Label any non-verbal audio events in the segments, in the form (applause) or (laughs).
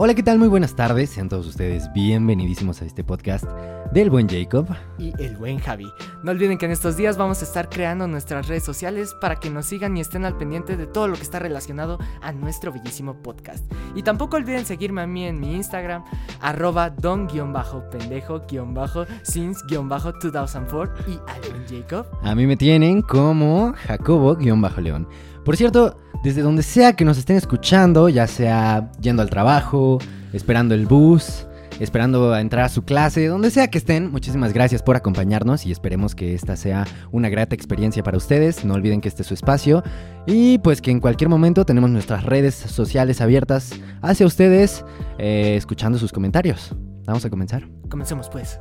Hola, ¿qué tal? Muy buenas tardes. Sean todos ustedes bienvenidísimos a este podcast del buen Jacob. y el buen Javi. No olviden que en estos días vamos a estar creando nuestras redes sociales para que nos sigan y estén al pendiente de todo lo que está relacionado a nuestro bellísimo podcast. Y tampoco olviden seguirme a mí en mi Instagram, arroba don-pendejo-since-2004 y al buen Jacob. A mí me tienen como Jacobo-León. Por cierto, desde donde sea que nos estén escuchando, ya sea yendo al trabajo, esperando el bus, esperando a entrar a su clase, donde sea que estén, muchísimas gracias por acompañarnos y esperemos que esta sea una grata experiencia para ustedes. No olviden que este es su espacio y pues que en cualquier momento tenemos nuestras redes sociales abiertas hacia ustedes, eh, escuchando sus comentarios. Vamos a comenzar. Comencemos pues.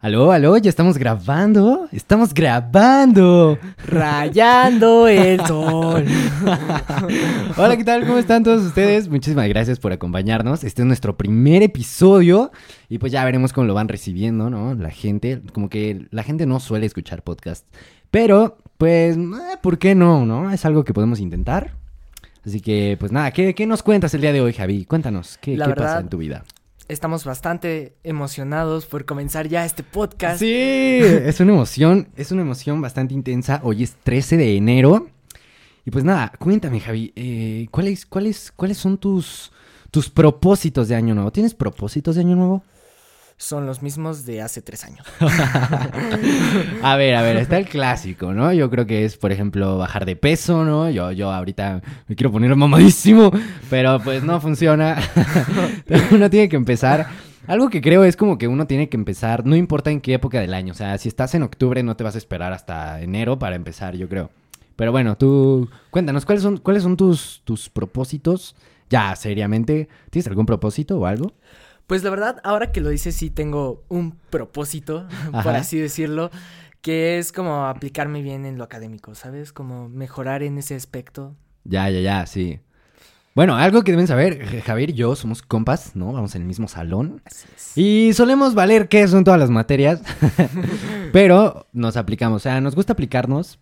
Aló, aló, ya estamos grabando. Estamos grabando. Rayando el sol. (laughs) Hola, ¿qué tal? ¿Cómo están todos ustedes? Muchísimas gracias por acompañarnos. Este es nuestro primer episodio y pues ya veremos cómo lo van recibiendo, ¿no? La gente, como que la gente no suele escuchar podcast, pero pues, eh, ¿por qué no, no? Es algo que podemos intentar. Así que, pues nada, ¿qué, qué nos cuentas el día de hoy, Javi? Cuéntanos, ¿qué, qué pasa en tu vida? Estamos bastante emocionados por comenzar ya este podcast. Sí, es una emoción, es una emoción bastante intensa. Hoy es 13 de enero. Y pues nada, cuéntame, Javi, eh, ¿cuáles, cuáles, ¿cuáles son tus, tus propósitos de año nuevo? ¿Tienes propósitos de año nuevo? Son los mismos de hace tres años. (laughs) A ver, a ver, está el clásico, ¿no? Yo creo que es, por ejemplo, bajar de peso, ¿no? Yo, yo ahorita me quiero poner mamadísimo, pero pues no funciona. (laughs) uno tiene que empezar. Algo que creo es como que uno tiene que empezar, no importa en qué época del año. O sea, si estás en octubre, no te vas a esperar hasta enero para empezar, yo creo. Pero bueno, tú cuéntanos, ¿cuáles son, cuáles son tus, tus propósitos? Ya, seriamente, ¿tienes algún propósito o algo? Pues la verdad, ahora que lo dices, sí tengo un propósito, (laughs) por Ajá. así decirlo, que es como aplicarme bien en lo académico, ¿sabes? Como mejorar en ese aspecto. Ya, ya, ya, sí. Bueno, algo que deben saber, Javier y yo somos compas, ¿no? Vamos en el mismo salón. Así es. Y solemos valer qué son todas las materias, (laughs) (laughs) pero nos aplicamos, o sea, nos gusta aplicarnos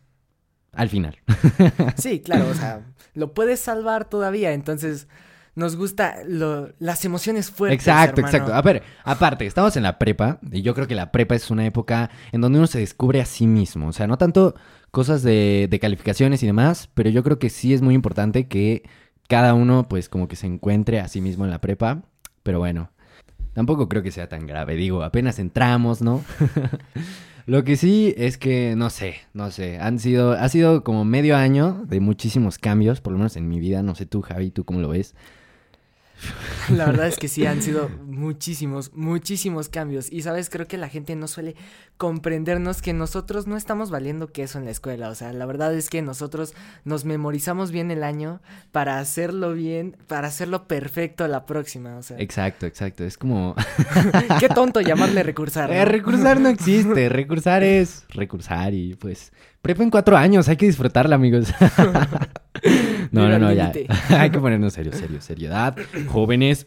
al final. Sí, claro, o sea, lo puedes salvar todavía, entonces nos gusta lo- las emociones fuertes. exacto, hermano. exacto. A ver, aparte, estamos en la prepa y yo creo que la prepa es una época en donde uno se descubre a sí mismo, o sea, no tanto cosas de, de calificaciones y demás, pero yo creo que sí es muy importante que cada uno pues como que se encuentre a sí mismo en la prepa, pero bueno. Tampoco creo que sea tan grave, digo, apenas entramos, ¿no? (laughs) Lo que sí es que, no sé, no sé, han sido, ha sido como medio año de muchísimos cambios, por lo menos en mi vida, no sé tú, Javi, tú cómo lo ves. La verdad es que sí, han sido muchísimos, muchísimos cambios. Y sabes, creo que la gente no suele comprendernos que nosotros no estamos valiendo queso en la escuela. O sea, la verdad es que nosotros nos memorizamos bien el año para hacerlo bien, para hacerlo perfecto la próxima. O sea, Exacto, exacto, es como... (laughs) qué tonto llamarle recursar. ¿no? Eh, recursar no existe, recursar es recursar y pues... Prepa en cuatro años, hay que disfrutarla, amigos. (laughs) no, no, no, ya. (laughs) hay que ponernos serio, serio, seriedad. Jóvenes,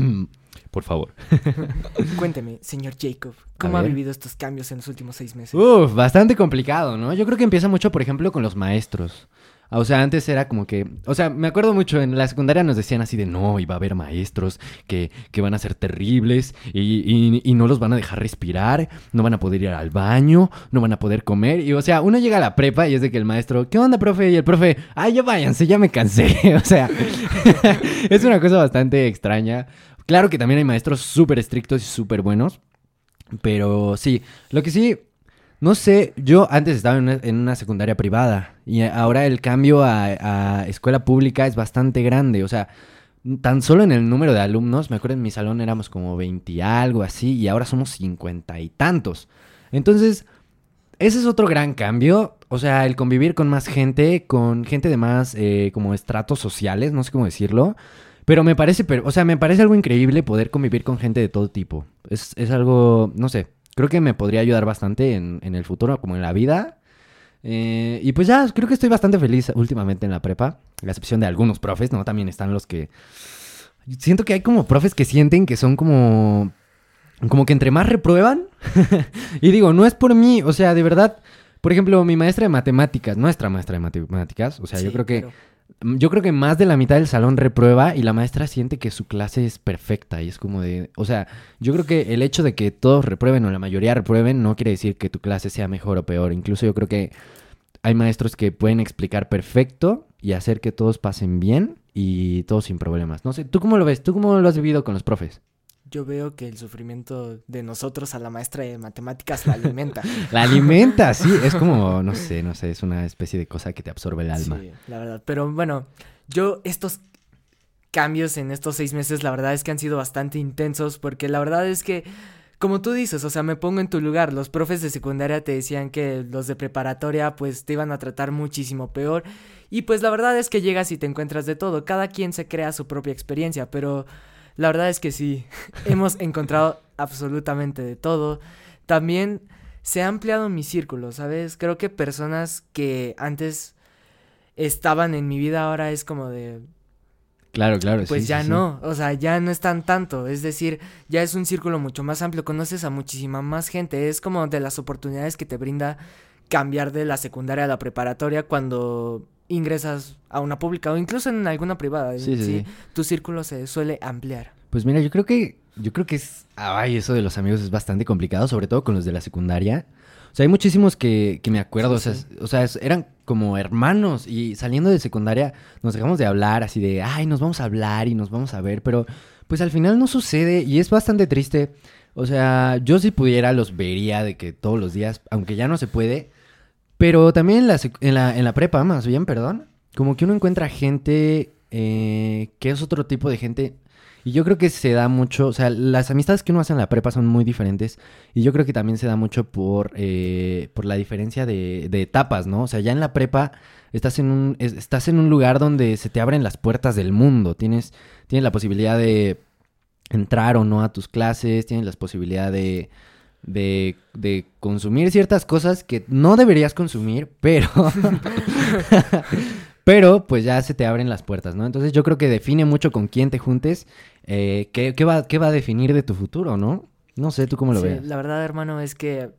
(clears throat) por favor. (laughs) Cuénteme, señor Jacob, ¿cómo ha vivido estos cambios en los últimos seis meses? Uf, bastante complicado, ¿no? Yo creo que empieza mucho, por ejemplo, con los maestros. Ah, O sea, antes era como que, o sea, me acuerdo mucho, en la secundaria nos decían así de, no, iba a haber maestros que, que van a ser terribles y, y- y no los van a dejar respirar, no van a poder ir al baño, no van a poder comer. Y, o sea, uno llega a la prepa y es de que el maestro, ¿qué onda, profe? Y el profe, ay, ya váyanse, ya me cansé. (laughs) o sea, (laughs) es una cosa bastante extraña. Claro que también hay maestros súper estrictos y súper buenos, pero sí, lo que sí, no sé, yo antes estaba en una, secundaria privada y ahora el cambio a, escuela pública es bastante grande. O sea, tan solo en el número de alumnos, me acuerdo en mi salón éramos como 20 y algo así y ahora somos 50 y tantos. Entonces, ese es otro gran cambio. O sea, el convivir con más gente, con gente de más eh, como estratos sociales, no sé cómo decirlo. Pero me parece, o sea, me parece algo increíble poder convivir con gente de todo tipo. Es, es algo, no sé, creo que me podría ayudar bastante en, en el futuro, como en la vida. Eh, y pues ya, creo que estoy bastante feliz últimamente en la prepa. A excepción de algunos profes, ¿no? También están los que... Siento que hay como profes que sienten que son como... como que entre más reprueban, (laughs) y digo, no es por mí, o sea, de verdad, por ejemplo, mi maestra de matemáticas, nuestra maestra de matemáticas, o sea, yo creo que pero- yo creo que más de la mitad del salón reprueba y la maestra siente que su clase es perfecta y es como de, o sea, yo creo que el hecho de que todos reprueben o la mayoría reprueben no quiere decir que tu clase sea mejor o peor, incluso yo creo que hay maestros que pueden explicar perfecto y hacer que todos pasen bien y todos sin problemas. No sé, ¿tú cómo lo ves? ¿Tú cómo lo has vivido con los profes? Yo veo que el sufrimiento de nosotros a la maestra de matemáticas la alimenta. (laughs) La alimenta, sí, es como, no sé, no sé, es una especie de cosa que te absorbe el alma. Sí, la verdad. Pero bueno, yo estos cambios en estos seis meses, la verdad es que han sido bastante intensos porque la verdad es que, como tú dices, o sea, me pongo en tu lugar. Los profes de secundaria te decían que los de preparatoria pues te iban a tratar muchísimo peor. Y pues la verdad es que llegas y te encuentras de todo. Cada quien se crea su propia experiencia, pero la verdad es que sí, (laughs) hemos encontrado absolutamente de todo. También se ha ampliado mi círculo, ¿sabes? Creo que personas que antes estaban en mi vida ahora es como de, Claro, claro. pues sí, ya sí, sí. no, o sea, ya no están tanto, es decir, ya es un círculo mucho más amplio, conoces a muchísima más gente, es como de las oportunidades que te brinda cambiar de la secundaria a la preparatoria cuando ingresas a una pública o incluso en alguna privada, Sí, sí, sí. tu círculo se suele ampliar. Pues mira, yo creo que, yo creo que es, ay, eso de los amigos es bastante complicado, sobre todo con los de la secundaria. O sea, hay muchísimos que, que me acuerdo, o sea, o sea, eran como hermanos y saliendo de secundaria nos dejamos de hablar así de, ay, nos vamos a hablar y nos vamos a ver, pero pues al final no sucede y es bastante triste. O sea, yo si pudiera los vería de que todos los días, aunque ya no se puede, pero también en la, en la, prepa, más bien, perdón, como que uno encuentra gente eh, que es otro tipo de gente. Y yo creo que se da mucho, o sea, las amistades que uno hace en la prepa son muy diferentes. Y yo creo que también se da mucho por, eh, por la diferencia de, de etapas, ¿no? O sea, ya en la prepa estás en, un, es- estás en un lugar donde se te abren las puertas del mundo. Tienes, tienes la posibilidad de entrar o no a tus clases, tienes la posibilidad de, de, de consumir ciertas cosas que no deberías consumir, pero... (laughs) (laughs) pero pues ya se te abren las puertas, ¿no? Entonces yo creo que define mucho con quién te juntes, eh, qué, qué va, qué va a definir de tu futuro, ¿no? No sé, ¿tú cómo lo Sí, ves? La verdad, hermano, es que,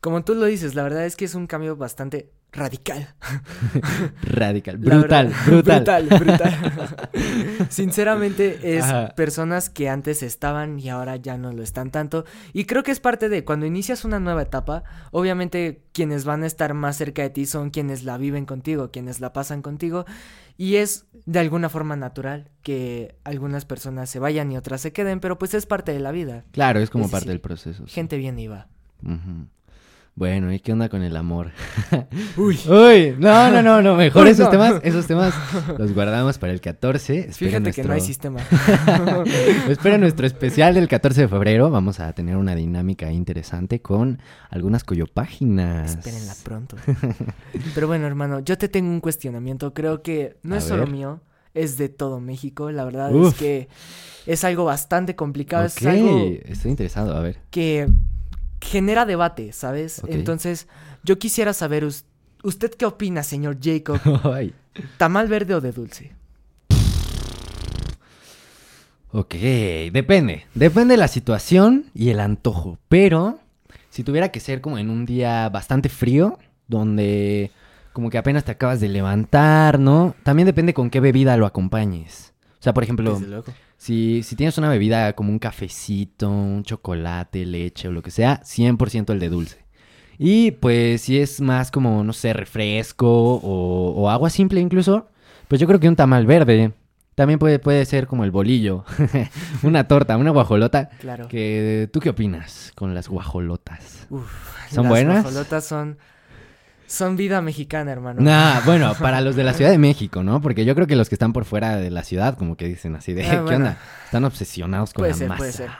como tú lo dices, la verdad es que es un cambio bastante radical. (laughs) Radical, (laughs) brutal, verdad, brutal. brutal, brutal. (laughs) Sinceramente, es Ajá. personas que antes estaban y ahora ya no lo están tanto. Y creo que es parte de cuando inicias una nueva etapa, obviamente quienes van a estar más cerca de ti son quienes la viven contigo, quienes la pasan contigo. Y es de alguna forma natural que algunas personas se vayan y otras se queden, pero pues es parte de la vida. Claro, es como Es parte decir, del proceso. sí. Gente bien iba. Ujú. Bueno, ¿y qué onda con el amor? (laughs) Uy. Uy, no, no, no, no, mejor Uy, esos no. temas, esos temas los guardamos para el 14. Espera Fíjate nuestro, que no hay sistema. (laughs) espera nuestro especial del 14 de febrero. Vamos a tener una dinámica interesante con algunas coyopáginas. Espérenla pronto. Pero bueno, hermano, yo te tengo un cuestionamiento. Creo que no A es solo mío, es de todo México. La verdad Uf. es que es algo bastante complicado. Ok, Es algo estoy interesado, a ver. que genera debate, ¿sabes? Entonces, yo quisiera saber, us- ¿usted qué opina, señor Jacob? (laughs) ¿Tamal verde o de dulce? Ok, depende. Depende de la situación y el antojo. Pero si tuviera que ser como en un día bastante frío, donde como que apenas te acabas de levantar, ¿no? También depende con qué bebida lo acompañes. O sea, por ejemplo, si, si tienes una bebida como un cafecito, un chocolate, leche o lo que sea, 100% el de dulce. Y pues si es más como, no sé, refresco o, o agua simple incluso, pues yo creo que un tamal verde. También puede, puede ser como el bolillo, (laughs) una torta, una guajolota. Claro. Que, ¿Tú qué opinas con las guajolotas? Uf, ¿Son las buenas? guajolotas son, son vida mexicana, hermano. Nah, bueno, para los de la Ciudad de México, ¿no? Porque yo creo que los que están por fuera de la ciudad, como que dicen así de, Ah, ¿qué bueno. onda? Están obsesionados con Puede la ser, masa. puede ser.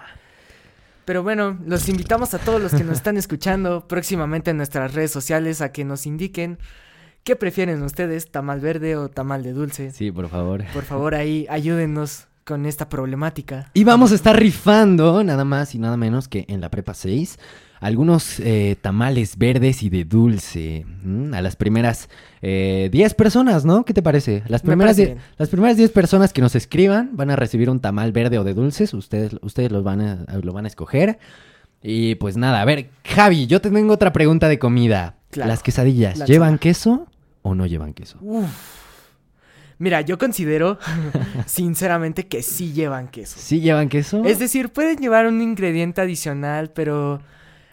Pero bueno, los invitamos a todos los que nos están escuchando próximamente en nuestras redes sociales a que nos indiquen qué prefieren ustedes, tamal verde o tamal de dulce. Sí, por favor. Por favor, ahí ayúdennos con esta problemática. Y vamos a estar rifando nada más y nada menos que en la prepa 6 algunos eh, tamales verdes y de dulce mm, a las primeras eh, 10 personas, ¿no? ¿Qué te parece? Las Me primeras, parece las primeras 10 personas que nos escriban van a recibir un tamal verde o de dulces. Ustedes, ustedes los van a, lo van a escoger. Y pues nada, a ver, Javi, yo te tengo otra pregunta de comida. Claro. Las quesadillas. ¿llevan queso o no llevan queso? Mira, yo considero (laughs) sinceramente que sí llevan queso. ¿Sí llevan queso? Es decir, pueden llevar un ingrediente adicional, pero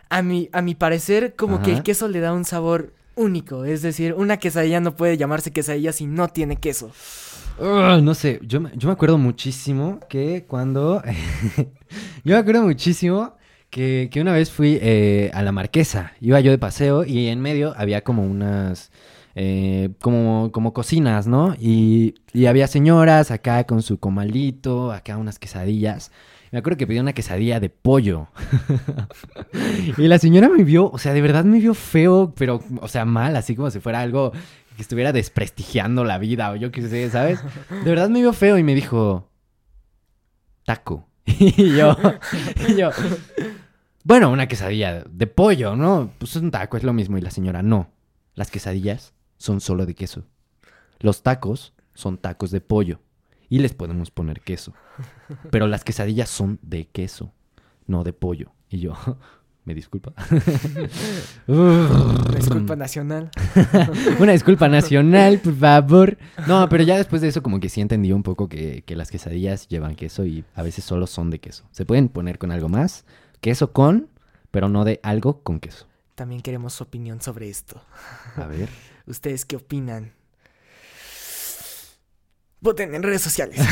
a mi, a mi parecer como que el queso le da un sabor único. Es decir, una quesadilla no puede llamarse quesadilla si no tiene queso. No sé, yo, me- yo me acuerdo muchísimo que cuando... (laughs) yo me acuerdo muchísimo que, que una vez fui eh, a la Marquesa. Iba yo de paseo y en medio había como unas... eh, como, como cocinas, ¿no? Y, y había señoras acá con su comalito, acá unas quesadillas. Me acuerdo que pedí una quesadilla de pollo. (laughs) y la señora me vio, o sea, de verdad me vio feo, pero, o sea, mal, así como si fuera algo que estuviera desprestigiando la vida o yo qué sé, ¿sabes? De verdad me vio feo y me dijo, taco. (laughs) y yo, y yo, bueno, una quesadilla de pollo, ¿no? Pues es un taco, es lo mismo. Y la señora, no, las quesadillas son solo de queso. Los tacos son tacos de pollo y les podemos poner queso. Pero las quesadillas son de queso, no de pollo. Y yo, (laughs) me disculpa. (laughs) Una disculpa (laughs) nacional. Una disculpa nacional, por favor. No, pero ya después de eso como que sí entendí un poco que, que las quesadillas llevan queso y a veces solo son de queso. Se pueden poner con algo más, queso con, pero no de algo con queso. También queremos su opinión sobre esto. A ver. ¿Ustedes qué opinan? Voten en redes sociales. (laughs)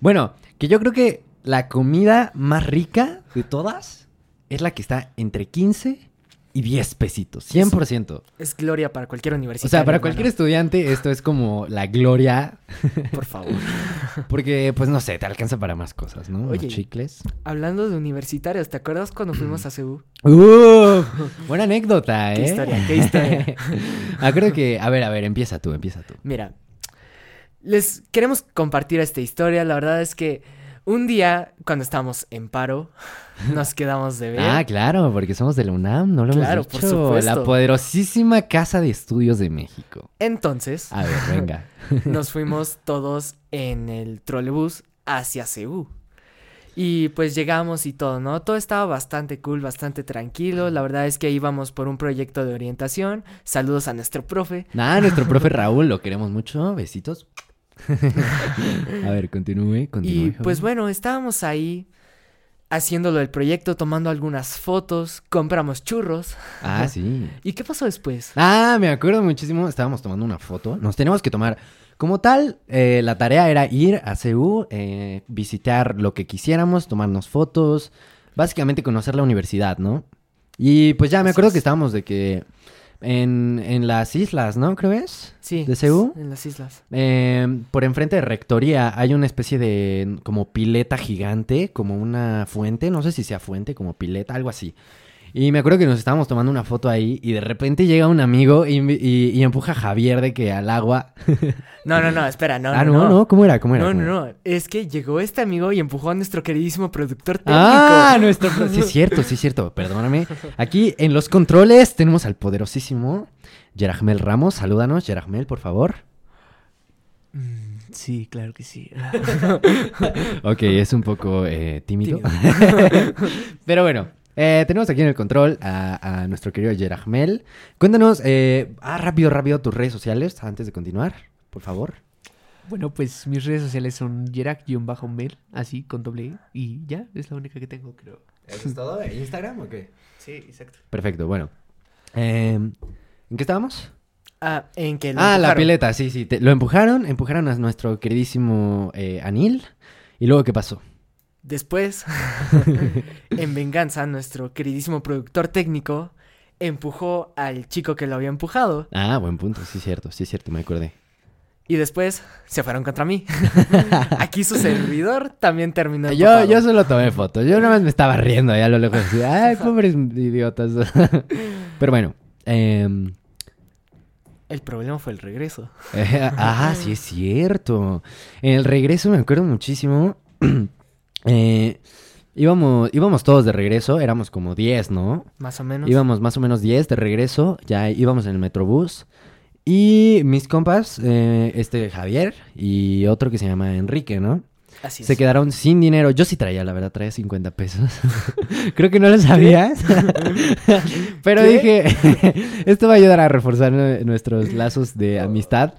Bueno, que yo creo que la comida más rica de todas es la que está entre 15 y 10 pesitos. 100%. es gloria para cualquier O universidad. sea, para cualquier estudiante esto es como la gloria (laughs) Por favor. (laughs) porque pues no sé, te alcanza para más cosas, ¿no? Oye. chicles. Hablando de universitarios, ¿te acuerdas cuando fuimos a CEU? (clears throat) Uh, buena anécdota, ¿eh? Qué historia, qué historia. (laughs) Que, a ver, a ver, empieza tú, empieza tú. Mira, les queremos compartir esta historia. La verdad es que un día, cuando estábamos en paro, (laughs) nos quedamos de ver. Ah, claro, porque somos de la UNAM, no lo Claro, hemos por dicho. supuesto. La poderosísima Casa de Estudios de México. Entonces, A ver, venga. (laughs) nos fuimos todos en el trolebús hacia CEU. Y pues llegamos y todo, ¿no? Todo estaba bastante cool, bastante tranquilo. La verdad es que íbamos por un proyecto de orientación. Saludos a nuestro profe. Nada, nuestro profe (laughs) Raúl, lo queremos mucho. Besitos. (laughs) a ver, continúe, continúe. Y pues bueno, estábamos ahí haciéndolo el proyecto, tomando algunas fotos, compramos churros. Ah, (laughs) sí. ¿Y qué pasó después? Ah, me acuerdo muchísimo. Estábamos tomando una foto. Nos teníamos que tomar. Como tal, eh, la tarea era ir a CEU, eh, visitar lo que quisiéramos, tomarnos fotos, básicamente conocer la universidad, ¿no? Y pues ya me acuerdo que estábamos de que en, en las islas, ¿no? Creo es. Sí. ¿De CEU? En las islas. Eh, por enfrente de Rectoría hay una especie de como pileta gigante, como una fuente, no sé si sea fuente, como pileta, algo así. Y me acuerdo que nos estábamos tomando una foto ahí y de repente llega un amigo y, y- y empuja a Javier de que al agua. (laughs) No, no, no, espera, no. ah, no, no, ¿cómo era? ¿Cómo era? No, ¿Cómo no, era? no. Es que llegó este amigo y empujó a nuestro queridísimo productor técnico. Ah, nuestro... Sí es cierto, sí es cierto, perdóname. Aquí en los controles tenemos al poderosísimo Yerahmel Ramos. Salúdanos, Yerahmel, por favor. Mm, Sí, claro que sí. (laughs) Ok, es un poco eh, tímido. Tímido. (laughs) Pero bueno, eh, tenemos aquí en el control a, a nuestro querido Yerahmel. Cuéntanos, eh, ah, rápido, rápido, tus redes sociales antes de continuar, por favor. Bueno, pues mis redes sociales son Yerak-Mel, así, con doble E, y ya, es la única que tengo, creo. ¿Eso es todo? ¿Instagram o qué? Sí, exacto. Perfecto, bueno. Eh, ¿En qué estábamos? Ah, en que lo Ah, la empujaron. pileta, sí, sí. te- lo empujaron, empujaron a nuestro queridísimo eh, Anil. ¿Y luego qué pasó? Después, (laughs) en venganza, nuestro queridísimo productor técnico empujó al chico que lo había empujado. Ah, buen punto, sí es cierto, sí es cierto, me acordé. Y después se fueron contra mí. (laughs) Aquí su servidor también terminó. Yo, yo solo tomé fotos, yo nada más me estaba riendo allá a lo lejos. así, Ay, pobres idiotas. (laughs) Pero bueno, em, El problema fue el regreso. Eh, ah, sí es cierto. En el regreso me acuerdo muchísimo. (clears throat) eh, íbamos, íbamos todos de regreso, éramos como 10, ¿no? Más o menos. Íbamos más o menos 10 de regreso, ya íbamos en el metrobús. Y mis compas, eh, este Javier y otro que se llama Enrique, ¿no? Así es. Se quedaron sin dinero. Yo sí traía, la verdad, traía 50 pesos. (laughs) Creo que no lo sabías. (laughs) Pero ¿Qué? dije, (laughs) esto va a ayudar a reforzar nue- nuestros lazos de amistad.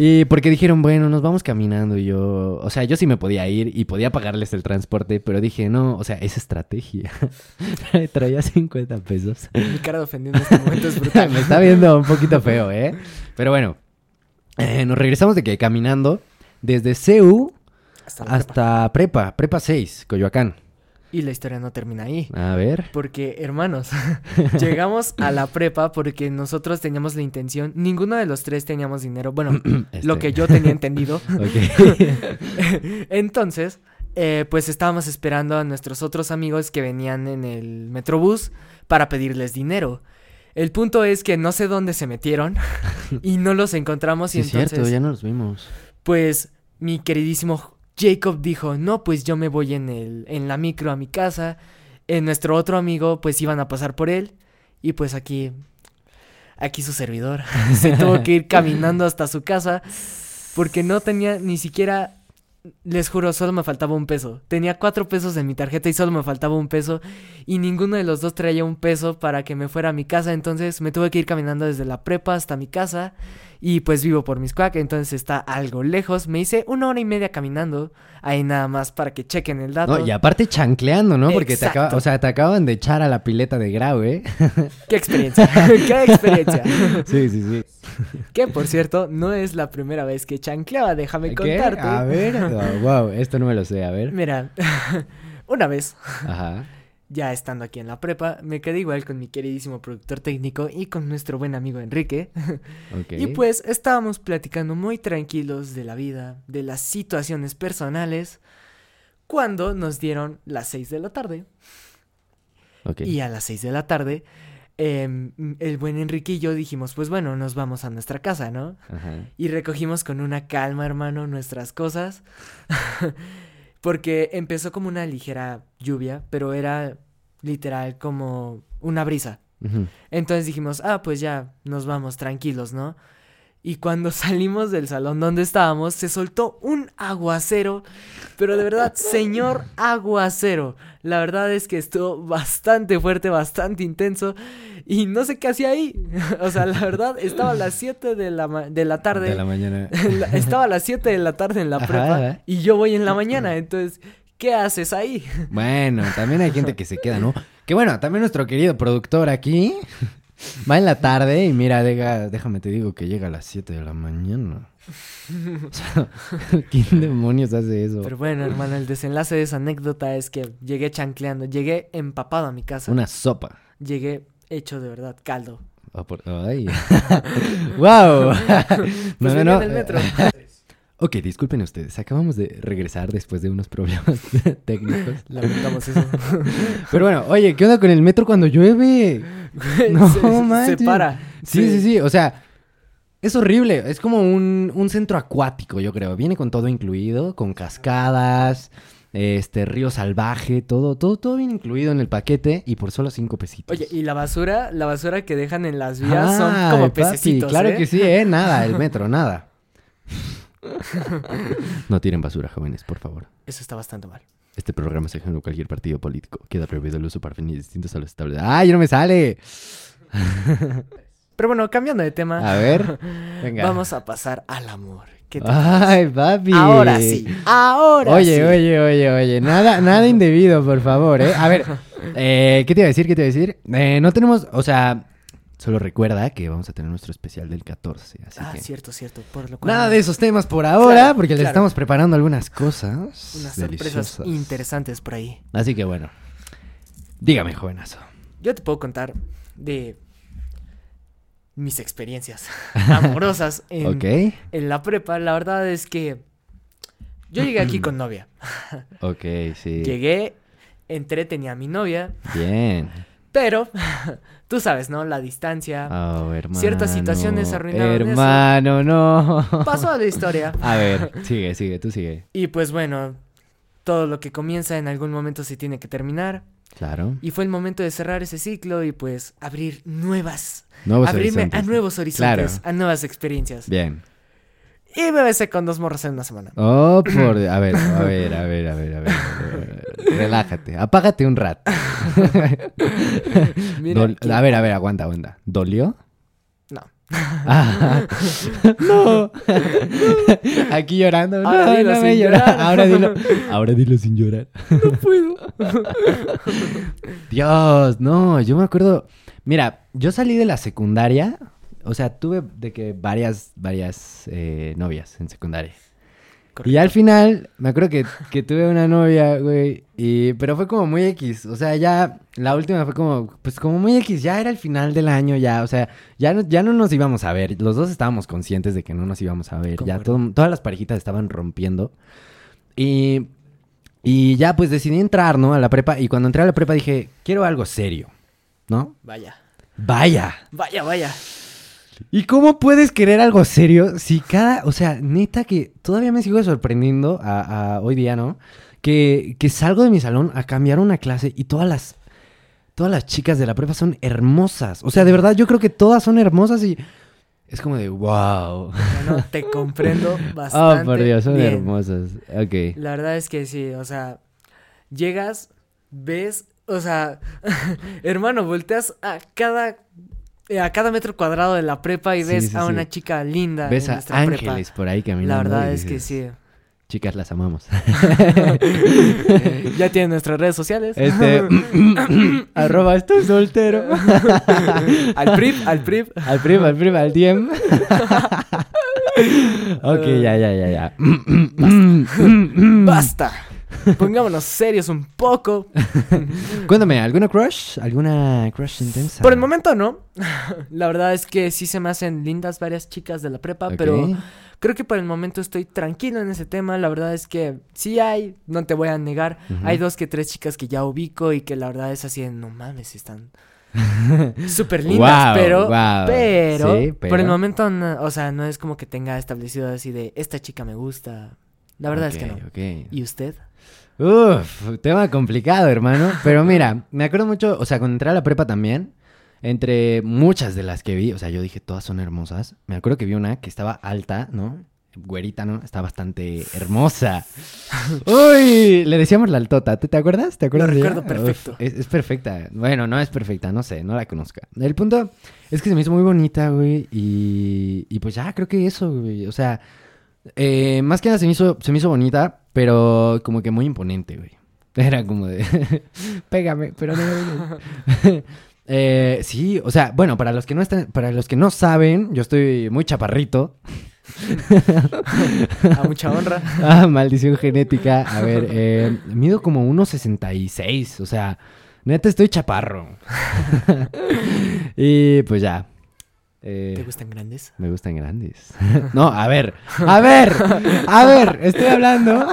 Y porque dijeron, bueno, nos vamos caminando y yo, o sea, yo sí me podía ir y podía pagarles el transporte, pero dije, no, o sea, es estrategia. (laughs) Traía 50 pesos. Mi cara de ofendido en este momento es brutal. (laughs) me está viendo un poquito feo, ¿eh? Pero bueno, eh, nos regresamos de que caminando desde CEU Hasta prepa. hasta Prepa, Prepa 6, Coyoacán. Y la historia no termina ahí. A ver. Porque, hermanos, (laughs) llegamos a la prepa porque nosotros teníamos la intención, ninguno de los tres teníamos dinero, bueno, (clears throat) lo Este, que yo tenía entendido. (laughs) (laughs) Entonces, eh, pues estábamos esperando a nuestros otros amigos que venían en el metrobús para pedirles dinero. El punto es que no sé dónde se metieron y no los encontramos Sí, y es entonces, cierto, ya no los vimos. pues mi queridísimo Jacob dijo, no, pues yo me voy en, el, en la micro a mi casa. En nuestro otro amigo, pues iban a pasar por él. Y pues aquí, aquí su servidor (laughs) se tuvo que ir caminando hasta su casa porque no tenía ni siquiera, les juro, solo me faltaba un peso. Tenía cuatro pesos en mi tarjeta y solo me faltaba un peso y ninguno de los dos traía un peso para que me fuera a mi casa. Entonces me tuve que ir caminando desde la prepa hasta mi casa y pues vivo por Miscuac, entonces está algo lejos. Me hice una hora y media caminando ahí nada más para que chequen el dato. No, y aparte chancleando, ¿no? Porque te acaba, o sea, te acaban de echar a la pileta de Grau, ¿eh? ¡Qué experiencia! (laughs) ¡Qué experiencia! (laughs) Sí, sí, sí. (laughs) Que por cierto, no es la primera vez que chancleaba, déjame ¿Qué? contarte. A ver. Oh, wow, esto no me lo sé, a ver. Mira, (laughs) una vez, Ajá. ya estando aquí en la prepa, me quedé igual con mi queridísimo productor técnico y con nuestro buen amigo Enrique. (laughs) Y pues estábamos platicando muy tranquilos de la vida, de las situaciones personales, cuando nos dieron las 6 de la tarde. Y a las 6 de la tarde, em, el buen Enrique y yo dijimos, pues bueno, nos vamos a nuestra casa, ¿no? Ajá. Y recogimos con una calma, hermano, nuestras cosas. (laughs) Porque empezó como una ligera lluvia, pero era literal como una brisa. Entonces dijimos, ah, pues ya, nos vamos tranquilos, ¿no? Y cuando (laughs) salimos del salón donde estábamos, se soltó un aguacero, pero de verdad, (laughs) señor aguacero. La verdad es que estuvo bastante fuerte, bastante intenso, y no sé qué hacía ahí. (laughs) O sea, la verdad, estaba a las 7 de la, de la tarde. De la mañana. Estaba a las 7 de la tarde en la Ajá, prepa, y yo voy en la mañana, entonces, ¿qué haces ahí? Bueno, también hay gente que se queda, ¿no? Que bueno, también nuestro querido productor aquí va en la tarde y mira, deja- déjame te digo que llega a las 7 de la mañana. O sea, (laughs) ¿quién demonios hace eso? Pero bueno, hermano, el desenlace de esa anécdota es que llegué chancleando, llegué empapado a mi casa. Una sopa. Llegué hecho de verdad caldo. Ah, por- Ay. (laughs) ¡Wow! (laughs) Pues venía en el metro. Ok, disculpen ustedes. Acabamos de regresar después de unos problemas (laughs) técnicos. Lamentamos eso. (laughs) Pero bueno, oye, ¿qué onda con el metro cuando llueve? No se, se para. Sí, sí, sí. O sea, es horrible. Es como un, un centro acuático, yo creo. Viene con todo incluido, con cascadas, este, río salvaje, todo, todo, todo bien incluido en el paquete y por solo cinco pesitos. Oye, y la basura, la basura que dejan en las vías son Ay, como papi, pececitos, Claro ¿eh? que sí, ¿eh? Nada, el metro, nada. (laughs) (laughs) No tiren basura, jóvenes, por favor. Eso está bastante mal. Este programa es ajeno a cualquier partido político. Queda prohibido el uso para fines distintos a los establecidos. ¡Ay, no me sale! (laughs) Pero bueno, cambiando de tema, A ver, (laughs) venga. vamos a pasar al amor. ¿Qué te ¡Ay, papi! Ahora sí, ahora Oye, sí. oye, oye, oye, nada, nada indebido, por favor, ¿eh? A ver, eh, ¿qué te iba a decir? ¿Qué te iba a decir? Eh, no tenemos, o sea, solo recuerda que vamos a tener nuestro especial del 14, así Ah, que... cierto, cierto. Por lo cual, Nada de esos temas por ahora, Claro, porque les claro. estamos preparando algunas cosas Unas sorpresas interesantes por ahí. Así que bueno, dígame, jovenazo. Yo te puedo contar de mis experiencias (laughs) amorosas en, ¿Ok? en la prepa. La verdad es que yo llegué aquí con (clears throat) novia. (laughs) Ok, sí. Llegué, entré, tenía a mi novia, Bien. Pero, (laughs) tú sabes, ¿no? La distancia. Oh, hermano. Ciertas situaciones arruinaron eso. Hermano, no. (laughs) Pasó a la historia. A ver, sigue, sigue, tú sigue. Y pues bueno, todo lo que comienza en algún momento se tiene que terminar. Claro. Y fue el momento de cerrar ese ciclo y pues abrir nuevas. Nuevos abrirme horizontes. a nuevos horizontes, Claro. a nuevas experiencias. Bien. Y me besé con dos morras en una semana. Oh, por... A ver, a ver, a ver, a ver, a ver. a ver. Relájate. Apágate un rato. (laughs) Mira, Dol- que- A ver, a ver, aguanta, aguanta. ¿Dolió? No. Ah. (laughs) no. Aquí llorando. No, Ahora dilo no me sin llora. llorar. Ahora dilo. Ahora dilo sin llorar. No puedo. Dios, no, yo me acuerdo. Mira, yo salí de la secundaria. O sea, tuve de que varias, varias eh, novias en secundaria. Y al final, me acuerdo que, que tuve una novia, güey. Y, pero fue como muy X. O sea, ya la última fue como, pues como muy X. Ya era el final del año, ya. O sea, ya no, ya no nos íbamos a ver. Los dos estábamos conscientes de que no nos íbamos a ver. Ya todo- todas las parejitas estaban rompiendo. Y, y ya pues decidí entrar, ¿no? A la prepa. Y cuando entré a la prepa dije, quiero algo serio, ¿no? Vaya. Vaya. Vaya, vaya. ¿Y cómo puedes querer algo serio si cada, o sea, neta que todavía me sigo sorprendiendo a, a hoy día, ¿no? Que, que salgo de mi salón a cambiar una clase y todas las, todas las chicas de la prepa son hermosas. O sea, de verdad yo creo que todas son hermosas y es como de, wow. Bueno, te comprendo Oh, (laughs) bastante. por Dios, son bien. hermosas. Ok. La verdad es que sí, o sea, llegas, ves, o sea, (laughs) hermano, volteas a cada a cada metro cuadrado de la prepa y ves sí, a sí. una chica linda. Ves en a nuestra prepa. ángeles por ahí caminando. La verdad es que sí. Chicas, las amamos. (laughs) ya tienen nuestras redes sociales. Este, (coughs) arroba estoy soltero. (laughs) al PRIP, al PRIP. Al primo, al primo, al DM. (laughs) ok, ya, ya, ya, ya. Basta. (coughs) Pongámonos serios un poco. (laughs) Cuéntame, ¿alguna crush? ¿Alguna crush intensa? Por el momento no. La verdad es que sí se me hacen lindas varias chicas de la prepa, pero creo que por el momento estoy tranquilo en ese tema. La verdad es que sí hay, no te voy a negar. Hay dos que tres chicas que ya ubico y que la verdad es así de no mames, están (laughs) súper lindas, pero, pero, Sí, por el momento, no- o sea, no es como que tenga establecido así de esta chica me gusta. La verdad es que no. Ok, ok. ¿Y usted? Uf, tema complicado, hermano. Pero mira, (laughs) me acuerdo mucho, o sea, cuando entré a la prepa también, entre muchas de las que vi, o sea, yo dije, todas son hermosas. Me acuerdo que vi una que estaba alta, ¿no? Güerita, ¿no? Está bastante hermosa. (laughs) Uy, le decíamos la altota, ¿te, te acuerdas? ¿Te acuerdas? de ella? recuerdo perfecto. Uf, es, es perfecta. Bueno, no es perfecta, no sé, no la conozco. El punto es que se me hizo muy bonita, güey, y, y pues ya, creo que eso, güey. O sea, eh, más que nada se me hizo, se me hizo bonita, pero como que muy imponente, güey. (laughs) Era como de, (laughs) pégame, pero no. (laughs) eh, sí, o sea, bueno, para los que no están, para los que no saben, yo estoy muy chaparrito. A mucha honra. Ah, maldición genética. A ver, eh, mido como 1.66, o sea, neta estoy chaparro. y pues ya. Eh, ¿Te gustan grandes? me gustan grandes. (laughs) no, a ver, a ver, a ver, estoy hablando.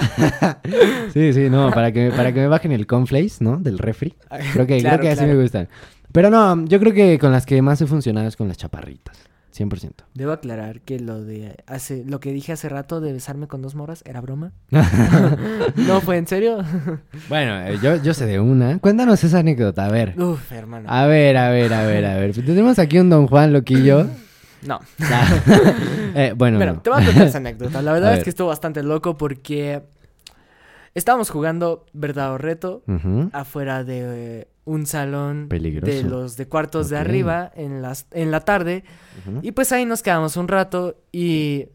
(laughs) sí, sí, no, para que, para que me bajen el cornflakes, ¿no? Del refri. Creo que, Claro, creo que así claro. me gustan. Pero no, yo creo que con las que más he funcionado es con las chaparritas. 100%. Debo aclarar que lo de hace lo que dije hace rato de besarme con dos morras era broma. (laughs) (laughs) no fue en serio. (laughs) Bueno, eh, yo, yo sé de una. Cuéntanos esa anécdota, a ver. Uf, hermano. A ver, a ver, a ver, a ver. Tenemos aquí un Don Juan loquillo. No. Eh, bueno, Bueno, no. te voy a contar esa anécdota. La verdad A es ver. que estuvo bastante loco porque estábamos jugando verdad o reto afuera de un salón Peligroso. de los de cuartos de arriba en las en la tarde y pues ahí nos quedamos un rato y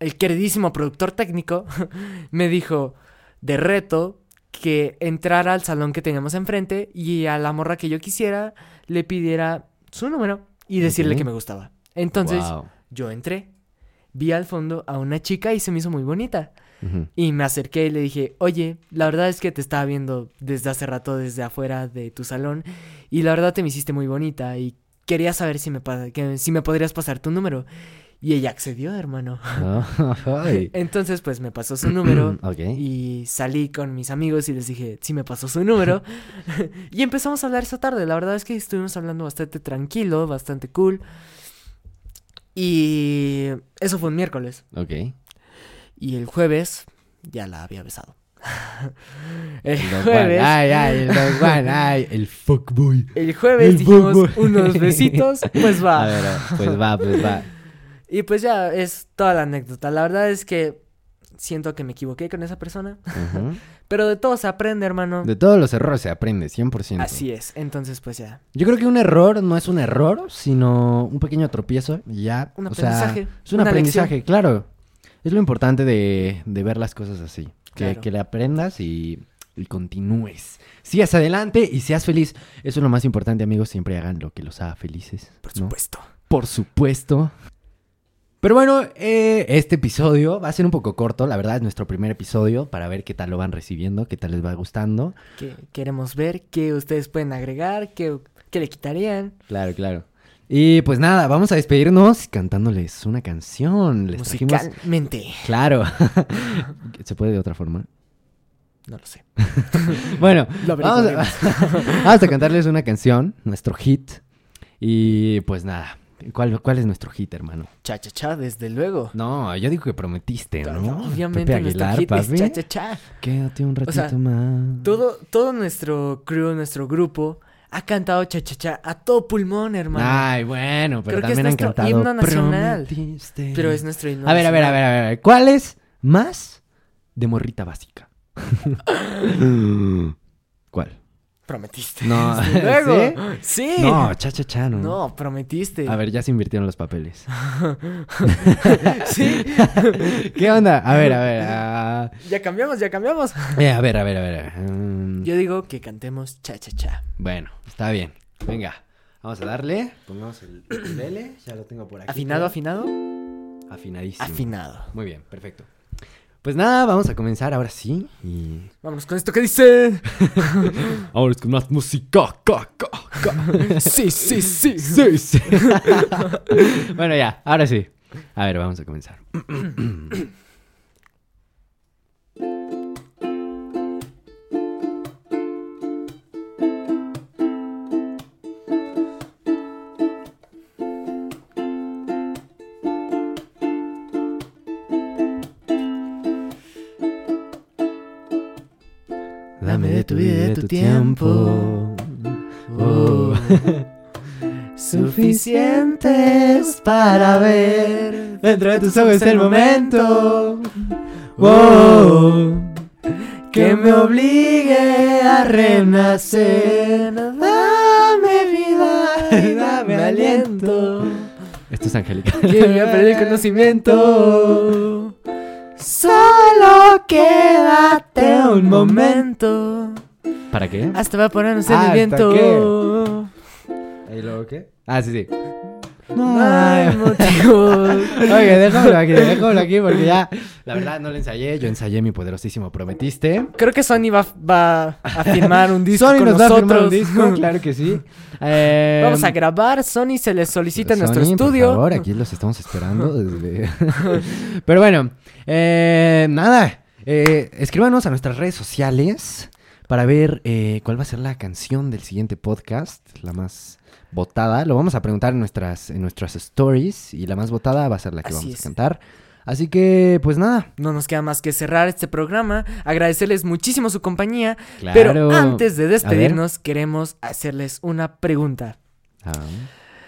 el queridísimo productor técnico (laughs) me dijo de reto que entrara al salón que teníamos enfrente y a la morra que yo quisiera le pidiera su número y decirle que me gustaba. Entonces Wow. yo entré, vi al fondo a una chica y se me hizo muy bonita. Y me acerqué y le dije, oye, la verdad es que te estaba viendo desde hace rato, desde afuera de tu salón, y la verdad te me hiciste muy bonita y quería saber si me, que, si me podrías pasar tu número. Y ella accedió, hermano. (laughs) Ay. Entonces, pues me pasó su número. (clears throat) Y salí con mis amigos y les dije, sí me pasó su número. (laughs) (laughs) y empezamos a hablar esa tarde. La verdad es que estuvimos hablando bastante tranquilo, bastante cool. Y eso fue un miércoles. Ok. Y el jueves ya la había besado. (laughs) el jueves, Ay, ay, el. Ay, fuckboy. el jueves el dijimos unos besitos, pues (laughs) A va. ver, pues va, pues va. (laughs) Y pues ya es toda la anécdota. La verdad es que siento que me equivoqué con esa persona. Pero de todo se aprende, hermano. De todos los errores se aprende, 100%. Así es. Entonces, pues ya. Yo creo que un error no es un error, sino un pequeño tropiezo ya. Un o sea, aprendizaje, es un una aprendizaje, claro. Es lo importante de, de ver las cosas así. Que, Claro. que le aprendas y, y continúes. Sigas adelante y seas feliz. Eso es lo más importante, amigos. Siempre hagan lo que los haga felices. Por ¿no? supuesto. Por supuesto. Pero bueno, eh, este episodio va a ser un poco corto, la verdad, es nuestro primer episodio para ver qué tal lo van recibiendo, qué tal les va gustando. Que queremos ver qué ustedes pueden agregar, qué, qué le quitarían. Claro, claro. Y pues nada, vamos a despedirnos cantándoles una canción. Les trajimos... Musicalmente. Claro. (laughs) ¿Se puede de otra forma? No lo sé. (laughs) Bueno, (laughs) Lo vamos a, averiguaremos. vamos a cantarles una canción, nuestro hit. Y pues nada, ¿cuál, cuál es nuestro hit, hermano? Cha cha cha, desde luego. No, yo digo que prometiste, ¿no? Obviamente Pepe nuestro Aguilar, hit es cha cha cha. Quédate un ratito sea, más. Todo, todo nuestro crew, nuestro grupo, ha cantado cha cha cha a todo pulmón, hermano. Ay, bueno, pero Creo que es también han cantado. himno nacional. "Prometiste". Pero es nuestro himno A ver, a ver, a ver, nacional. a ver. ¿Cuál es más de morrita básica? (laughs) ¿Cuál? Prometiste. No, (laughs) luego. ¿Sí? No, cha, cha, cha, no. No, prometiste. A ver, ya se invirtieron los papeles. (laughs) sí. (laughs) ¿Qué onda? A ver, a ver. ah, Ya cambiamos, ya cambiamos. eh, a ver, a ver, a ver. mm, Yo digo que cantemos cha cha cha. Bueno, está bien. Venga, vamos a darle. Pongamos el ukulele. Ya lo tengo por aquí. ¿Afinado, creo. afinado? Afinadísimo. Afinado. Muy bien, perfecto. Pues nada, vamos a comenzar ahora sí. Y. Vámonos con esto que dice. (laughs) Ahora es con más música. ca, ca, ca. Sí, sí, sí. Sí, sí. (laughs) bueno, ya, ahora sí. A ver, vamos a comenzar. (clears throat) tu vida y de tu tiempo. Oh. (laughs) Suficientes para ver Dentro de tus ojos el momento. Oh, que me obligue a renacer. Dame vida y dame aliento. Esto es Angélica. Que me a perder el conocimiento. Solo quédate un momento. ¿Para qué? Hasta va ponernos en ¿Hasta el viento. ¿Y luego qué? Ah, sí, sí. No hay (laughs) motivos. Oye, déjamelo aquí, déjamelo aquí porque ya. La verdad no lo ensayé. Yo ensayé mi poderosísimo Prometiste. Creo que Sony va, va a firmar un (laughs) disco Sony con nos va a firmar nosotros. un disco, (laughs) claro que sí. Eh, Vamos a grabar. Sony se les solicita en nuestro Sony, estudio. Por favor, aquí los estamos esperando. desde- Pero bueno, eh, nada. eh, escríbanos a nuestras redes sociales para ver eh, cuál va a ser la canción del siguiente podcast, la más votada. Lo vamos a preguntar en nuestras, en nuestras stories y la más votada va a ser la que Así vamos es. a cantar. Así que, pues nada. No nos queda más que cerrar este programa, agradecerles muchísimo su compañía, Claro. pero antes de despedirnos queremos hacerles una pregunta. Ah,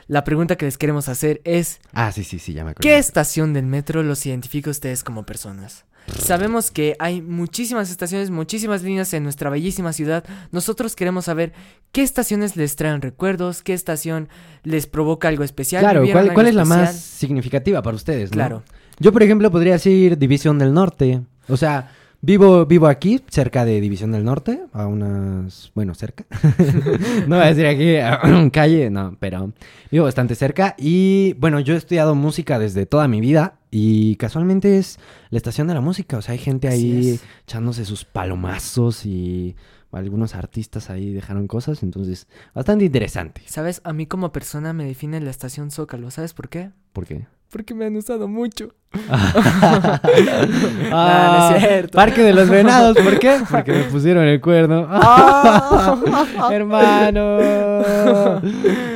La pregunta que les queremos hacer es, Ah, sí, sí, sí, ya me acuerdo. ¿qué estación del metro los identifica a ustedes como personas? Sabemos que hay muchísimas estaciones, muchísimas líneas en nuestra bellísima ciudad. Nosotros queremos saber qué estaciones les traen recuerdos, qué estación les provoca algo especial. Claro, ¿Vivieron ¿cuál, es la más significativa para ustedes? no? Claro. Yo, por ejemplo, podría decir División del Norte. O sea, vivo, vivo aquí, cerca de División del Norte, a unas... Bueno, cerca. (laughs) no voy a decir aquí, (clears throat) calle, no, pero vivo bastante cerca. Y bueno, yo he estudiado música desde toda mi vida y casualmente es la estación de la música. O sea, hay gente ahí echándose sus palomazos y algunos artistas ahí dejaron cosas. Entonces, bastante interesante. ¿Sabes? A mí como persona me define la estación Zócalo. ¿Sabes por qué? ¿Por qué? Porque me han usado mucho. (laughs) (laughs) Ah, no es cierto. Parque de los Venados, ¿por qué? (laughs) Porque me pusieron el cuerno. Ah. hermano.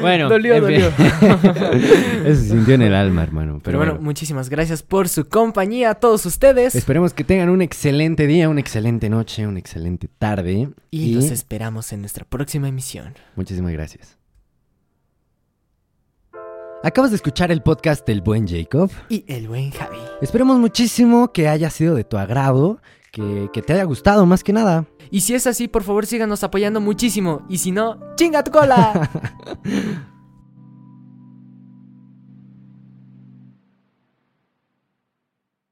Bueno, Dolió, dolió. Eso se sintió en el alma, hermano. Pero, Pero bueno, bueno, muchísimas gracias por su compañía a todos ustedes. esperemos que tengan un excelente día, una excelente noche, una excelente tarde. Y los esperamos en nuestra próxima emisión. muchísimas gracias. Acabas de escuchar el podcast del buen Jacob. Y el buen Javi. Esperemos muchísimo que haya sido de tu agrado, que, que te haya gustado más que nada. Y si es así, por favor síganos apoyando muchísimo. Y si no, chinga tu cola. (laughs)